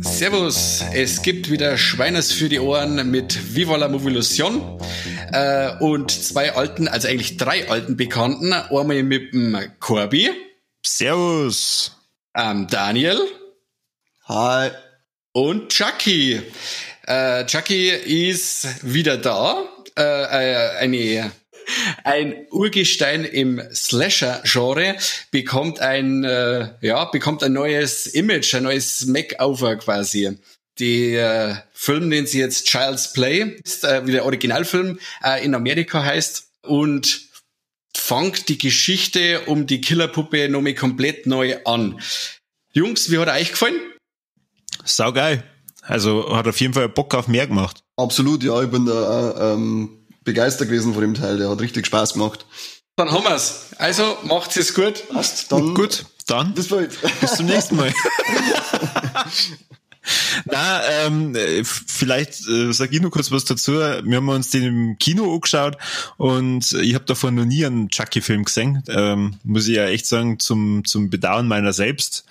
Servus, es gibt wieder Schweines für die Ohren mit Viva la Movilusion äh, und zwei alten, also eigentlich drei alten Bekannten. Einmal mit dem Corby. Servus. Ähm, Daniel. Hi. Und Chucky. Äh, Chucky ist wieder da. Äh, äh eine ein Urgestein im Slasher-Genre bekommt ein, äh, ja, bekommt ein neues Image, ein neues Makeover quasi. Der äh, Film, den sie jetzt Child's Play, ist, äh, wie der Originalfilm äh, in Amerika heißt und fangt die Geschichte um die Killerpuppe nochmal komplett neu an. Jungs, wie hat er euch gefallen? Sau geil. Also hat auf jeden Fall Bock auf mehr gemacht. Absolut, ja, ich bin da ähm, begeistert gewesen von dem Teil. Der hat richtig Spaß gemacht. Dann haben wir's. Also macht's es gut. Passt, dann. Gut, dann. Bis bald. Bis zum nächsten Mal. Na, ähm, vielleicht äh, sag ich nur kurz was dazu. Wir haben uns den im Kino angeschaut und ich habe davon noch nie einen Chucky-Film gesehen. Ähm, muss ich ja echt sagen, zum, zum Bedauern meiner selbst.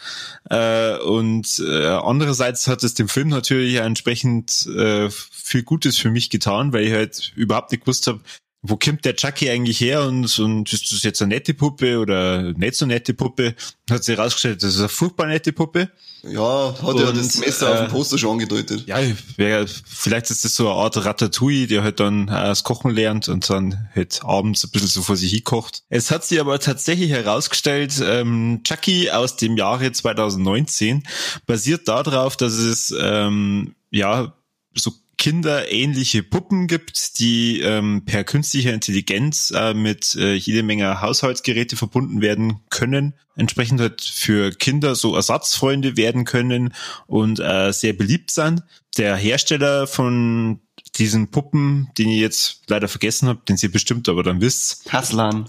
Äh, und äh, andererseits hat es dem Film natürlich entsprechend äh, viel Gutes für mich getan, weil ich halt überhaupt nicht gewusst habe, wo kommt der Chucky eigentlich her und, und ist das jetzt eine nette Puppe oder nicht so nette Puppe? Hat sich herausgestellt, das ist eine furchtbar nette Puppe. Ja, hat ja das Messer äh, auf dem Poster schon angedeutet. Ja, wär, vielleicht ist das so eine Art Ratatouille, der halt dann äh, das Kochen lernt und dann halt abends ein bisschen so vor sich hinkocht. Es hat sich aber tatsächlich herausgestellt, ähm, Chucky aus dem Jahre 2019 basiert darauf, dass es ähm, ja so kinderähnliche Puppen gibt, die ähm, per künstlicher Intelligenz äh, mit äh, jede Menge Haushaltsgeräte verbunden werden können, entsprechend halt für Kinder so Ersatzfreunde werden können und äh, sehr beliebt sind. Der Hersteller von diesen Puppen, den ihr jetzt leider vergessen habt, den ihr bestimmt aber dann wisst. Kaslan.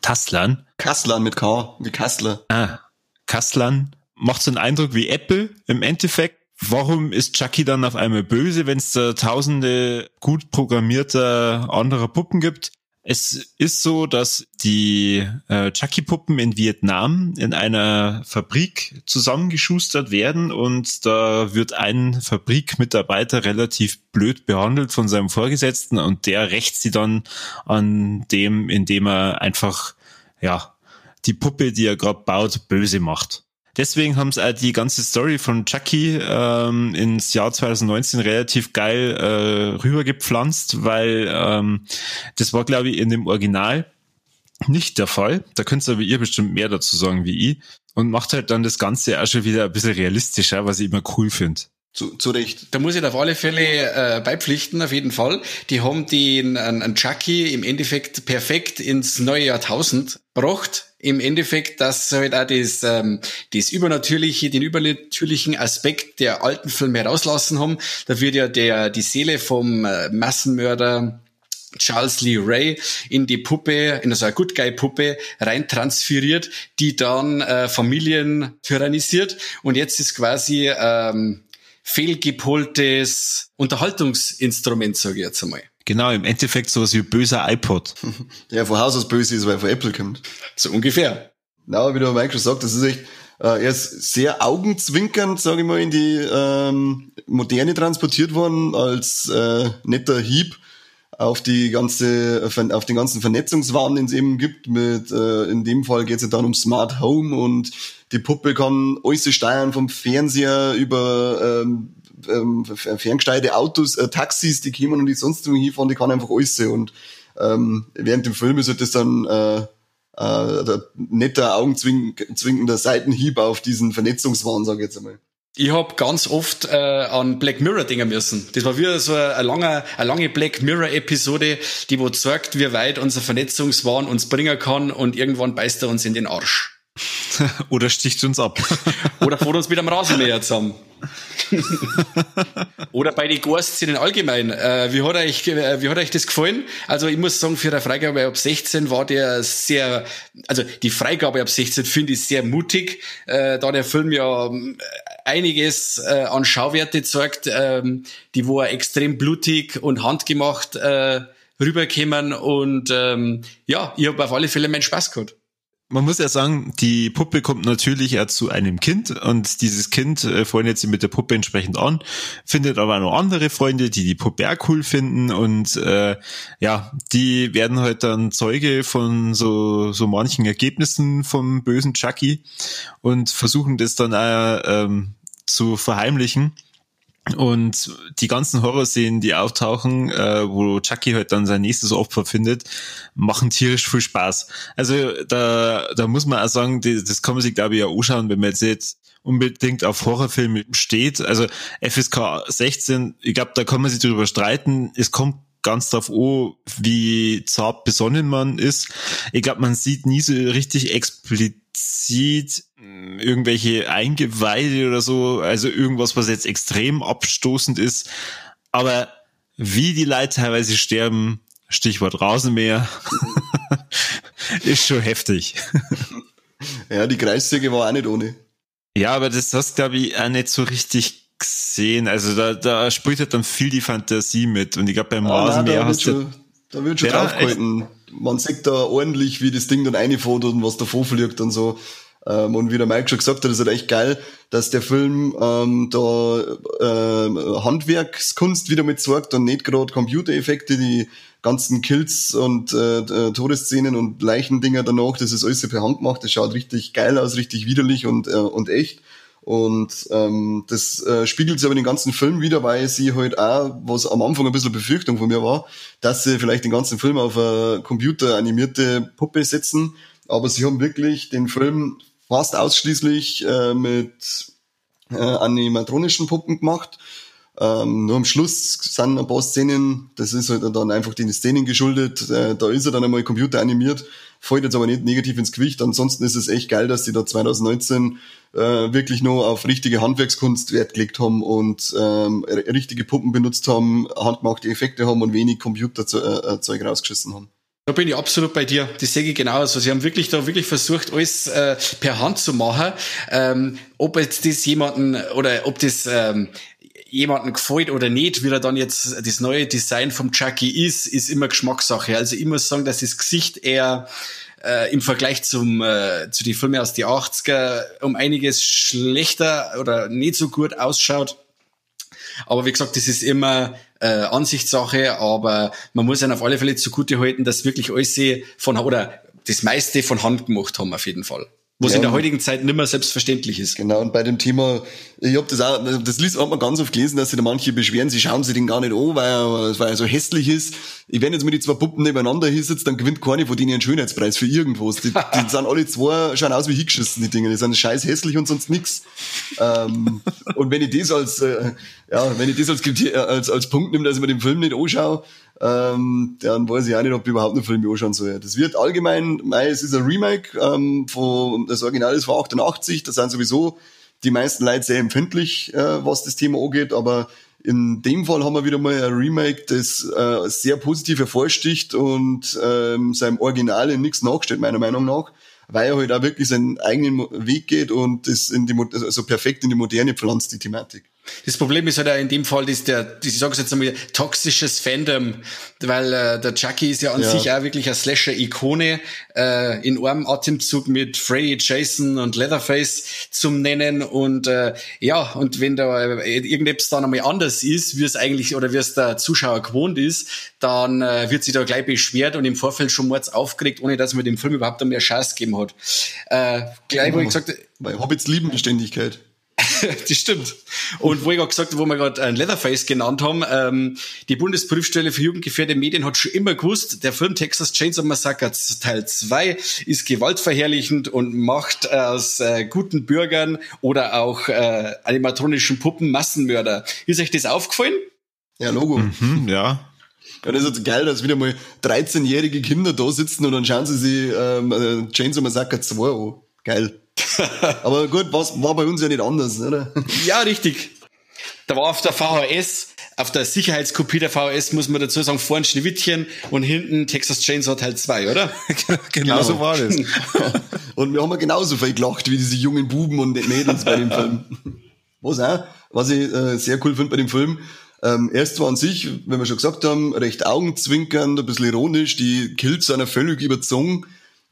Taslan. Kaslan mit K, wie Kassler. Ah, Kaslan. Macht so einen Eindruck wie Apple im Endeffekt Warum ist Chucky dann auf einmal böse, wenn es da tausende gut programmierter anderer Puppen gibt? Es ist so, dass die äh, Chucky-Puppen in Vietnam in einer Fabrik zusammengeschustert werden und da wird ein Fabrikmitarbeiter relativ blöd behandelt von seinem Vorgesetzten und der rächt sie dann an dem, indem er einfach, ja, die Puppe, die er gerade baut, böse macht. Deswegen haben sie auch die ganze Story von Chucky ähm, ins Jahr 2019 relativ geil äh, rübergepflanzt, weil ähm, das war, glaube ich, in dem Original nicht der Fall. Da könnt ihr aber ihr bestimmt mehr dazu sagen wie ich. Und macht halt dann das Ganze auch schon wieder ein bisschen realistischer, was ich immer cool finde. Zu, zu Recht. Da muss ich auf alle Fälle äh, beipflichten, auf jeden Fall. Die haben den einen Chucky im Endeffekt perfekt ins neue Jahrtausend gebracht. Im Endeffekt, dass halt auch das, ähm, das Übernatürliche, den übernatürlichen Aspekt der alten Filme herauslassen haben. Da wird ja der, die Seele vom äh, Massenmörder Charles Lee Ray in die Puppe, in so eine Good Guy Puppe rein transferiert, die dann äh, Familien tyrannisiert und jetzt ist quasi ähm, fehlgepoltes Unterhaltungsinstrument, sage ich jetzt einmal. Genau, im Endeffekt sowas wie böser iPod. Der von Haus aus böse ist, weil er von Apple kommt. So ungefähr. Na, wie der Mike schon sagt, das ist echt, äh, er ist sehr augenzwinkernd, sage ich mal, in die ähm, Moderne transportiert worden als äh, netter Hieb auf die ganze, auf den ganzen Vernetzungswahn, den es eben gibt. Mit, äh, in dem Fall geht es ja dann um Smart Home und die Puppe kann alles steuern vom Fernseher über ähm, ähm, ferngesteuerte Autos, äh, Taxis, die kommen und die sonst irgendwie hinfahren, die kann einfach alles und ähm, während dem Film ist halt das dann äh, äh, der netter, augenzwinkender Seitenhieb auf diesen Vernetzungswahn, sag ich jetzt einmal. Ich hab ganz oft äh, an Black Mirror denken müssen. Das war wieder so eine, lange, eine lange Black Mirror-Episode, die wo zeigt, wie weit unser Vernetzungswahn uns bringen kann und irgendwann beißt er uns in den Arsch. Oder sticht uns ab. Oder fährt uns mit einem Rasenmäher zusammen. Oder bei den Gore-Szenen allgemein. Äh, wie, hat euch, äh, wie hat euch das gefallen? Also ich muss sagen, für eine Freigabe ab 16 war der sehr, also die Freigabe ab 16 finde ich sehr mutig, äh, da der Film ja äh, einiges äh, an Schauwerte zeigt, ähm, die wo er extrem blutig und handgemacht äh, rüberkämen und ähm, ja, ich habe auf alle Fälle meinen Spaß gehabt man muss ja sagen, die Puppe kommt natürlich ja zu einem Kind und dieses Kind äh, freundet sich mit der Puppe entsprechend an, findet aber noch andere Freunde, die die Puppe auch cool finden und äh, ja, die werden halt dann Zeuge von so so manchen Ergebnissen vom bösen Chucky und versuchen das dann auch ähm, zu verheimlichen. Und die ganzen Horrorszenen, die auftauchen, äh, wo Chucky halt dann sein nächstes Opfer findet, machen tierisch viel Spaß. Also da, da muss man auch sagen, die, das kann man sich glaube ich auch anschauen, wenn man jetzt, jetzt unbedingt auf Horrorfilme steht. Also FSK 16, ich glaube, da kann man sich darüber streiten. Es kommt ganz drauf an, wie zart besonnen man ist. Ich glaube, man sieht nie so richtig explizit hm, irgendwelche Eingeweide oder so, also irgendwas, was jetzt extrem abstoßend ist. Aber wie die Leute teilweise sterben, Stichwort Rasenmäher, ist schon heftig. Ja, die Kreissäge war auch nicht ohne. Ja, aber das hast, glaube ich, auch nicht so richtig gesehen. Also da, da spielt halt dann viel die Fantasie mit. Und ich glaube, beim ah, Rasenmäher nein, hast du. Da wird schon ja, draufgehalten. Man sieht da ordentlich, wie das Ding dann reinfährt und was davor fliegt und so. Ähm, und wie der Mike schon gesagt hat, ist halt echt geil, dass der Film ähm, da äh, Handwerkskunst wieder mit sorgt und nicht gerade Computereffekte, die ganzen Kills und äh, äh, Todesszenen und Leichendinger danach, das ist alles per Hand gemacht, das schaut richtig geil aus, richtig widerlich und, äh, und echt. Und ähm, das äh, spiegelt sich aber den ganzen Film wieder, weil sie halt auch, was am Anfang ein bisschen Befürchtung von mir war, dass sie vielleicht den ganzen Film auf eine computeranimierte Puppe setzen. Aber sie haben wirklich den Film fast ausschließlich äh, mit äh, animatronischen Puppen gemacht. Ähm, nur am Schluss sind ein paar Szenen, das ist halt dann einfach den Szenen geschuldet, äh, da ist er dann einmal computeranimiert, fällt jetzt aber nicht negativ ins Gewicht. Ansonsten ist es echt geil, dass die da 2019 äh, wirklich nur auf richtige Handwerkskunst Wert gelegt haben und ähm, richtige Puppen benutzt haben, handgemachte Effekte haben und wenig Computerzeug äh, rausgeschissen haben. Da bin ich absolut bei dir. Das sehe ich genauso. Sie haben wirklich da wirklich versucht, alles äh, per Hand zu machen. Ähm, ob jetzt das jemanden oder ob das ähm, jemanden gefällt oder nicht, wie er dann jetzt das neue Design vom Chucky ist, ist immer Geschmackssache. Also ich muss sagen, dass das Gesicht eher äh, im Vergleich zum äh, zu den Filmen aus die 80er um einiges schlechter oder nicht so gut ausschaut. Aber wie gesagt, das ist immer äh, Ansichtssache, aber man muss ihnen auf alle Fälle zugute halten, dass wirklich alles von oder das meiste von Hand gemacht haben auf jeden Fall. Was ja, in der heutigen Zeit nicht mehr selbstverständlich ist. Genau, und bei dem Thema, ich habe das auch, das liest, hat man ganz oft gelesen, dass sich da manche beschweren, sie schauen sich den gar nicht an, weil er, weil er so hässlich ist. Ich wenn jetzt mit die zwei Puppen nebeneinander hinsetzt, dann gewinnt keine von denen einen Schönheitspreis für irgendwas. Die, die sind alle zwei, schauen aus wie hingeschissen, die Dinge. Die sind scheiß hässlich und sonst nix. Ähm, und wenn ich das als, äh, ja, wenn ich das als, als, als Punkt nehme, dass ich mir den Film nicht anschaue, ähm, dann weiß ich auch nicht, ob ich überhaupt einen Film anschauen soll. Das wird allgemein, mei, es ist ein Remake, ähm, von, das Original ist von 88, das sind sowieso die meisten Leute sehr empfindlich, äh, was das Thema angeht, aber in dem Fall haben wir wieder mal ein Remake, das äh, sehr positiv hervorsticht und ähm, seinem Original in nichts nachsteht, meiner Meinung nach, weil er halt auch wirklich seinen eigenen Weg geht und das in die, also perfekt in die Moderne pflanzt, die Thematik. Das Problem ist halt auch in dem Fall, dass der, ich sage jetzt einmal, toxisches Fandom, weil äh, der Chucky ist ja an ja. sich auch wirklich eine Slasher-Ikone, äh, in einem Atemzug mit Freddy, Jason und Leatherface zum Nennen und äh, ja, und wenn da äh, irgendetwas dann einmal anders ist, wie es eigentlich oder wie es der Zuschauer gewohnt ist, dann äh, wird sich da gleich beschwert und im Vorfeld schon mords aufgeregt, ohne dass man dem Film überhaupt mehr Chance gegeben hat. Äh, gleich, wo ich gesagt Weil Hobbits lieben Beständigkeit. das stimmt. Und wo ich gerade gesagt habe, wo wir gerade ein Leatherface genannt haben, ähm, die Bundesprüfstelle für jugendgefährdete Medien hat schon immer gewusst, der Film Texas Chainsaw Massacre Teil 2 ist gewaltverherrlichend und macht aus äh, guten Bürgern oder auch äh, animatronischen Puppen Massenmörder. Ist euch das aufgefallen? Ja, Logo. Mhm, ja. Ja, das ist geil, dass wieder mal 13-jährige Kinder da sitzen und dann schauen sie sich ähm, äh, Chainsaw Massacre 2 an. Geil. Aber gut, was war bei uns ja nicht anders, oder? Ja, richtig. Da war auf der VHS, auf der Sicherheitskopie der VHS, muss man dazu sagen, vorne Schneewittchen und hinten Texas Chainsaw Teil 2, oder? genau so war das. und wir haben ja genauso viel gelacht wie diese jungen Buben und Mädels bei dem Film. Was auch, was ich äh, sehr cool finde bei dem Film, ähm, erst war an sich, wenn wir schon gesagt haben, recht augenzwinkernd, ein bisschen ironisch, die Kills sind ja völlig überzogen,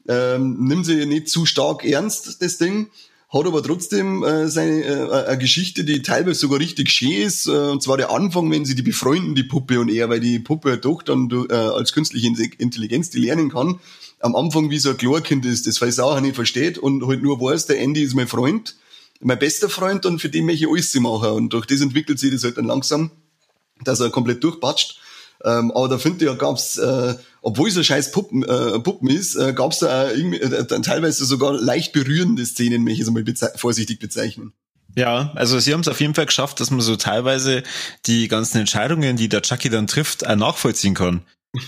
ähm, nimmt sie nicht zu stark ernst, das Ding, hat aber trotzdem äh, seine äh, eine Geschichte, die teilweise sogar richtig schön ist, äh, und zwar der Anfang, wenn sie die befreunden, die Puppe und er, weil die Puppe doch dann äh, als künstliche Intelligenz die lernen kann, am Anfang wie so ein Klorkind ist, das weiß auch nicht versteht und halt nur weiß, der Andy ist mein Freund, mein bester Freund und für den möchte ich alles machen und durch das entwickelt sich das halt dann langsam dass er komplett durchpatscht. Ähm, aber da finde ich, ja, gab's, äh, obwohl es ein scheiß Puppen, äh, Puppen ist, äh, gab's da äh, irgendwie, teilweise sogar leicht berührende Szenen, möchte ich es mal bezei vorsichtig bezeichnen. Ja, also sie haben es auf jeden Fall geschafft, dass man so teilweise die ganzen Entscheidungen, die der Chucky dann trifft, auch nachvollziehen kann.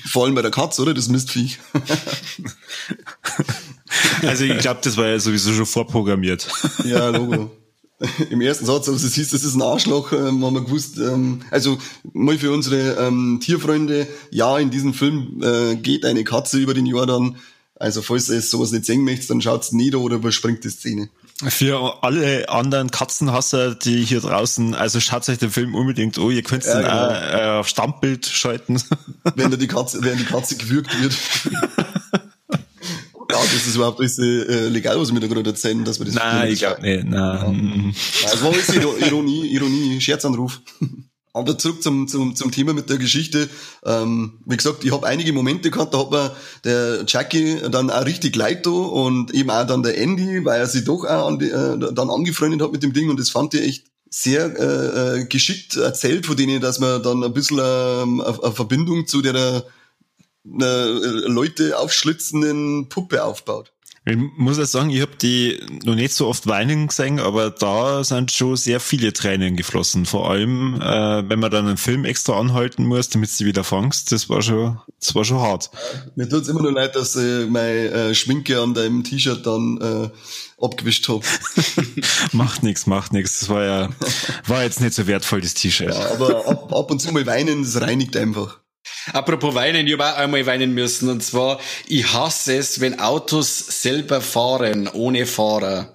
Vor allem bei der Katze, oder? Das Mistviech. also ich glaube, das war ja sowieso schon vorprogrammiert. Ja, Logo. im ersten Satz, als es hieß, das ist ein Arschloch, ähm, haben wir gewusst, ähm, also mal für unsere ähm, Tierfreunde, ja, in diesem Film äh, geht eine Katze über den Jordan. Also falls ihr sowas nicht sehen möchtet, dann schaut's nieder oder überspringt die Szene. Für alle anderen Katzenhasser, die hier draußen, also schaut euch den Film unbedingt an. Ihr könnt ja, den genau. auch äh, auf Stammbild schalten. Wenn da die Katze, wenn die Katze gewürgt wird. Ja, das ist überhaupt alles äh, legal, was wir da gerade erzählen, dass wir das Nein, ich glaube nicht. Nein. Ja. Das war alles Ironie, Ironie, Scherzanruf. Aber zurück zum, zum, zum Thema mit der Geschichte. Ähm, wie gesagt, ich habe einige Momente gehabt, da hat mir der Jackie dann auch richtig leid da und eben auch dann der Andy, weil er sich doch auch an die, äh, dann angefreundet hat mit dem Ding und das fand ich echt sehr äh, äh geschickt erzählt von denen, dass man dann ein bisschen ähm, eine, eine Verbindung zu der einer äh, Leute aufschlitzenden Puppe aufbaut. Ich muss ja sagen, ich habe die noch nicht so oft weinen gesehen, aber da sind schon sehr viele Tränen geflossen. Vor allem, äh, wenn man dann einen Film extra anhalten muss, damit du wieder fangst, das war schon, das war schon hart. Mir tut's immer nur leid, dass ich meine äh, Schminke an deinem T-Shirt dann äh, abgewischt hab. macht nix, macht nix. Das war ja, war jetzt nicht so wertvoll, das T-Shirt. Ja, aber ab, ab und zu mal weinen, das reinigt einfach. Apropos weinen, ich habe auch einmal weinen müssen. Und zwar, ich hasse es, wenn Autos selber fahren, ohne Fahrer.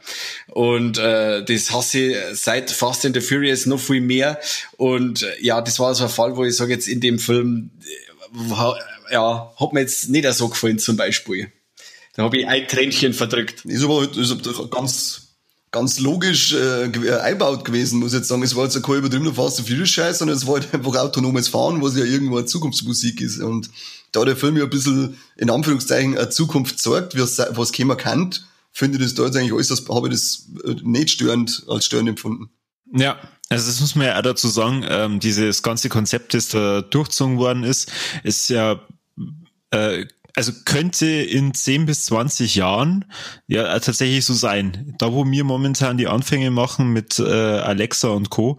Und äh, das hasse ich seit Fast and the Furious noch viel mehr. Und äh, ja, das war so ein Fall, wo ich sage jetzt in dem Film, äh, ja, hat mir jetzt nicht so gefallen zum Beispiel. Da habe ich ein Tränchen verdrückt. Ist aber, ist aber ganz ganz logisch äh, äh, einbaut gewesen, muss ich jetzt sagen. Es war jetzt kein übertriebener Fast and Furious Scheiß, sondern es war halt einfach autonomes Fahren, was ja irgendwo eine Zukunftsmusik ist. Und da der Film ja ein bisschen, in Anführungszeichen, eine Zukunft zeigt, was, keiner kennt, finde ich das da jetzt eigentlich alles, habe ich das äh, nicht störend, als störend empfunden. Ja, also das muss man ja auch dazu sagen, ähm, dieses ganze Konzept, das da durchzogen worden ist, ist ja äh, also könnte in 10 bis 20 Jahren ja tatsächlich so sein. Da, wo wir momentan die Anfänge machen mit äh, Alexa und Co.,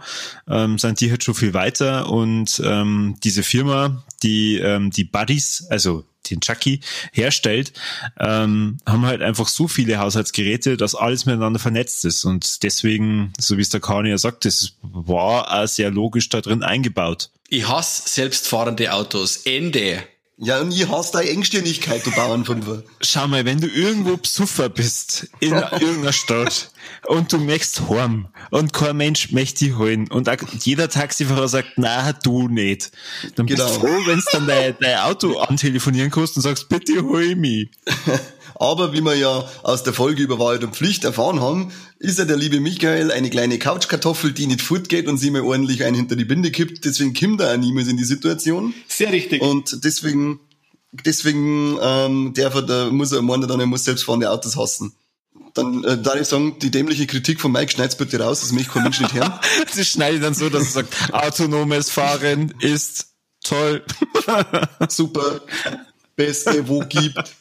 ähm, sind die halt schon viel weiter und ähm, diese Firma, die ähm, die Buddies, also den Chucky herstellt, ähm, haben halt einfach so viele Haushaltsgeräte, dass alles miteinander vernetzt ist. Und deswegen, so wie es der Kani ja sagt, das war auch sehr logisch da drin eingebaut. Ich hasse selbstfahrende Autos. Ende. Ja, und ich hasse deine Engstirnigkeit, du Bauernfünfer. Schau mal, wenn du irgendwo Psuffer bist, in irgendeiner Stadt, und du möchtest heim, und kein Mensch möchte dich holen, und jeder Taxifahrer sagt, na, du nicht. Dann genau. bist du froh, wenn du dann dein, dein Auto antelefonieren kannst und sagst, bitte hol mich. Aber wie wir ja aus der Folge über Wahrheit und Pflicht erfahren haben, ist ja der liebe Michael eine kleine Couchkartoffel, die nicht fortgeht und sie mir ordentlich einen hinter die Binde kippt. Deswegen kommt er auch niemals in die Situation. Sehr richtig. Und deswegen, deswegen ähm, darf er, da muss er meinen dann, er muss selbstfahrende Autos hassen. Dann äh, darf ich sagen, die dämliche Kritik von Mike schneid's bitte raus, das möchte kein Mensch nicht hören. das schneide dann so, dass er sagt, autonomes Fahren ist toll. Super. Beste, wo gibt.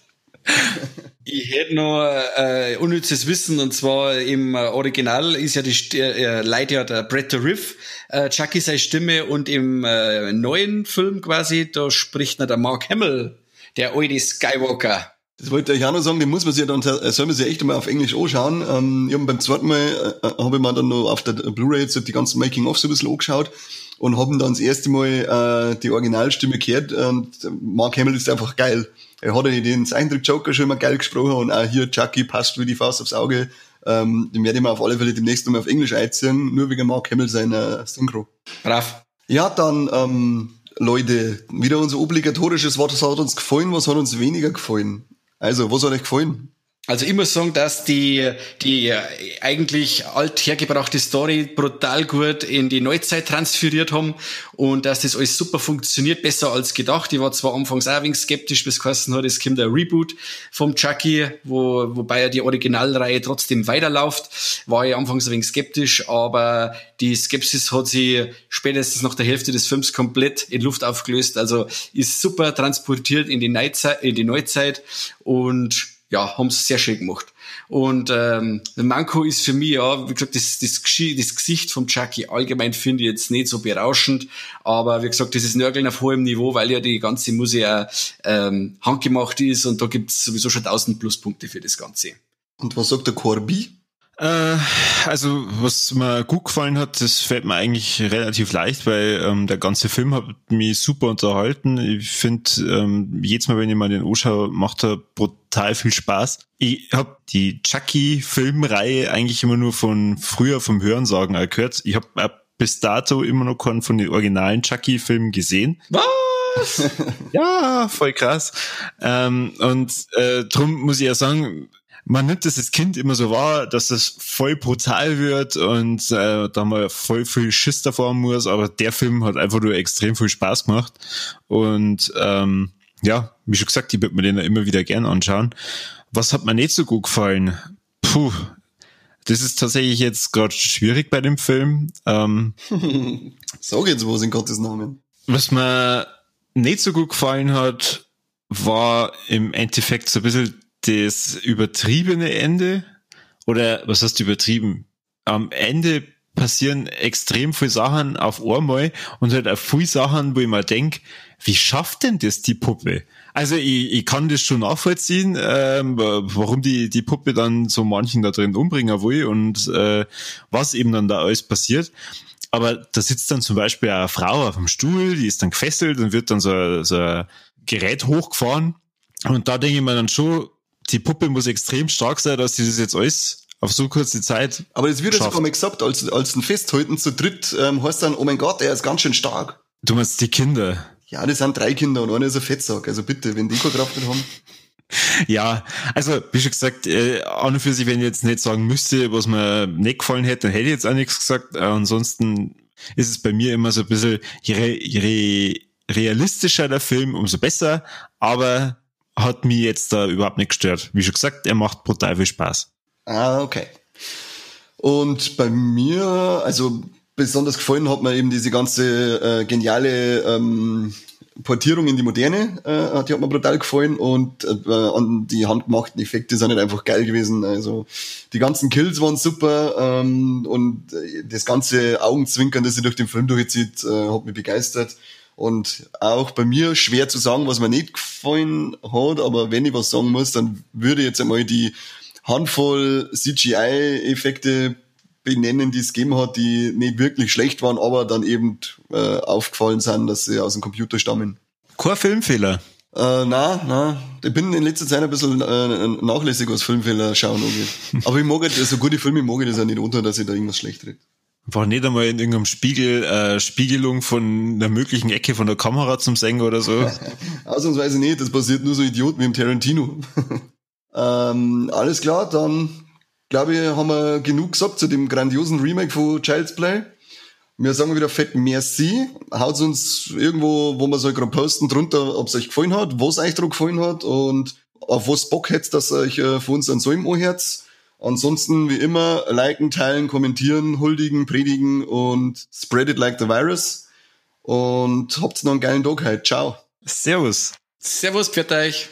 Ich hätte noch äh, unnützes Wissen und zwar im Original ist ja die äh, leider ja der Brett the Riff, äh, Chucky seine Stimme und im äh, neuen Film quasi, da spricht noch der Mark Hamill, der alte Skywalker. Das wollte ich auch noch sagen, den muss man sich ja dann, äh, soll man sich echt mal auf Englisch anschauen. Ähm, ich beim zweiten Mal, äh, habe ich mir dann noch auf der Blu-ray jetzt die ganzen Making-of so ein bisschen angeschaut und haben dann das erste Mal äh, die Originalstimme gehört und Mark Hamill ist einfach geil. Er hat ja den Eindruck Joker schon immer geil gesprochen und auch hier Chucky passt wie die Faust aufs Auge. Ähm, den werde ich mir auf alle Fälle demnächst nochmal auf Englisch einziehen, nur wegen Mark Hamill seiner Synchro. Brav. Ja, dann, ähm, Leute, wieder unser obligatorisches Wort, was hat uns gefallen, was hat uns weniger gefallen? Also, was hat euch gefallen? Also ich muss sagen, dass die, die eigentlich alt hergebrachte Story brutal gut in die Neuzeit transferiert haben und dass das alles super funktioniert, besser als gedacht. Ich war zwar anfangs auch ein wenig skeptisch, bis geheißen hat, es kommt ein Reboot vom Chucky, wo, wobei ja die Originalreihe trotzdem weiterläuft, war ich anfangs ein wenig skeptisch, aber die Skepsis hat sie spätestens nach der Hälfte des Films komplett in Luft aufgelöst. Also ist super transportiert in die Neuzeit, in die Neuzeit und ja, haben es sehr schön gemacht. Und ähm, Manko ist für mich, ja, wie gesagt, das, das, das Gesicht vom Chucky allgemein finde ich jetzt nicht so berauschend, aber wie gesagt, das ist Nörgeln auf hohem Niveau, weil ja die ganze Musik ja ähm, handgemacht ist und da gibt's sowieso schon tausend Pluspunkte für das Ganze. Und was sagt der Corby? Äh, also, was mir gut gefallen hat, das fällt mir eigentlich relativ leicht, weil ähm, der ganze Film hat mich super unterhalten. Ich finde, ähm, jedes Mal, wenn ich mal den anschaue, macht er brutal viel Spaß. Ich habe die Chucky-Filmreihe eigentlich immer nur von früher vom Hörensagen gehört. Ich habe bis dato immer noch keinen von den originalen Chucky-Filmen gesehen. Was? ja, voll krass. Ähm, und äh, drum muss ich ja sagen, man nimmt das als Kind immer so wahr, dass das voll brutal wird und äh, da man voll viel Schiss davor haben muss, aber der Film hat einfach nur extrem viel Spaß gemacht und ähm, ja, wie schon gesagt, ich würde mir den immer wieder gern anschauen. Was hat mir nicht so gut gefallen? Puh, das ist tatsächlich jetzt gerade schwierig bei dem Film. Ähm, Sag jetzt was in Gottes Namen. Was mir nicht so gut gefallen hat, war im Endeffekt so ein bisschen das übertriebene Ende oder was heißt übertrieben? Am Ende passieren extrem viele Sachen auf einmal und halt auch viele Sachen, wo ich mir denk, wie schafft denn das die Puppe? Also ich, ich kann das schon nachvollziehen, ähm, warum die, die Puppe dann so manchen da drin umbringen will und äh, was eben dann da alles passiert. Aber da sitzt dann zum Beispiel eine Frau auf dem Stuhl, die ist dann gefesselt und wird dann so, so ein Gerät hochgefahren. Und da denke ich mir dann schon, die Puppe muss extrem stark sein, dass sie das jetzt alles auf so kurze Zeit. Aber das wird ja sogar mal gesagt, als, als ein Festhalten zu dritt, ähm, heißt dann, oh mein Gott, er ist ganz schön stark. Du meinst die Kinder? Ja, das sind drei Kinder und einer ist ein Fettsack. Also bitte, wenn die keine Kraft nicht haben. Ja, also wie schon gesagt, äh, an und für sich, wenn ich jetzt nicht sagen müsste, was mir nicht gefallen hätte, dann hätte ich jetzt auch nichts gesagt. Äh, ansonsten ist es bei mir immer so ein bisschen, je, je realistischer der Film, umso besser. Aber hat mich jetzt da überhaupt nicht gestört. Wie schon gesagt, er macht brutal viel Spaß. Ah, okay. Und bei mir, also besonders gefallen hat mir eben diese ganze äh, geniale ähm, Portierung in die Moderne, äh, die hat mir brutal gefallen und äh, die handgemachten Effekte sind nicht einfach geil gewesen. Also die ganzen Kills waren super ähm, und das ganze Augenzwinkern, das sich durch den Film durchzieht, äh, hat mich begeistert. Und auch bei mir schwer zu sagen, was mir nicht gefallen hat, aber wenn ich was sagen muss, dann würde ich jetzt einmal die Handvoll CGI-Effekte benennen, die es gegeben hat, die nicht wirklich schlecht waren, aber dann eben äh, aufgefallen sind, dass sie aus dem Computer stammen. Kein Filmfehler. Äh, na, na, ich bin in letzter Zeit ein bisschen äh, nachlässig, was Filmfehler schauen angeht. Aber ich mag halt, so gute Filme mag ich das auch nicht unter, dass ich da irgendwas schlecht rede. War nicht einmal in irgendeinem Spiegel, äh, Spiegelung von einer möglichen Ecke von der Kamera zum Sänger oder so? Ausnahmsweise nicht, das passiert nur so Idioten wie im Tarantino. ähm, alles klar, dann glaube ich, haben wir genug gesagt zu dem grandiosen Remake von Child's Play. Wir sagen wieder fett merci. Haut uns irgendwo, wo wir so gerade posten, drunter, ob es euch gefallen hat, was euch daran gefallen hat und auf was Bock hättet, dass euch äh, von uns an so im Ohrherz. Ansonsten wie immer liken, teilen, kommentieren, huldigen, predigen und spread it like the virus. Und habt noch einen geilen Tag heute. Ciao. Servus. Servus, pfiat euch.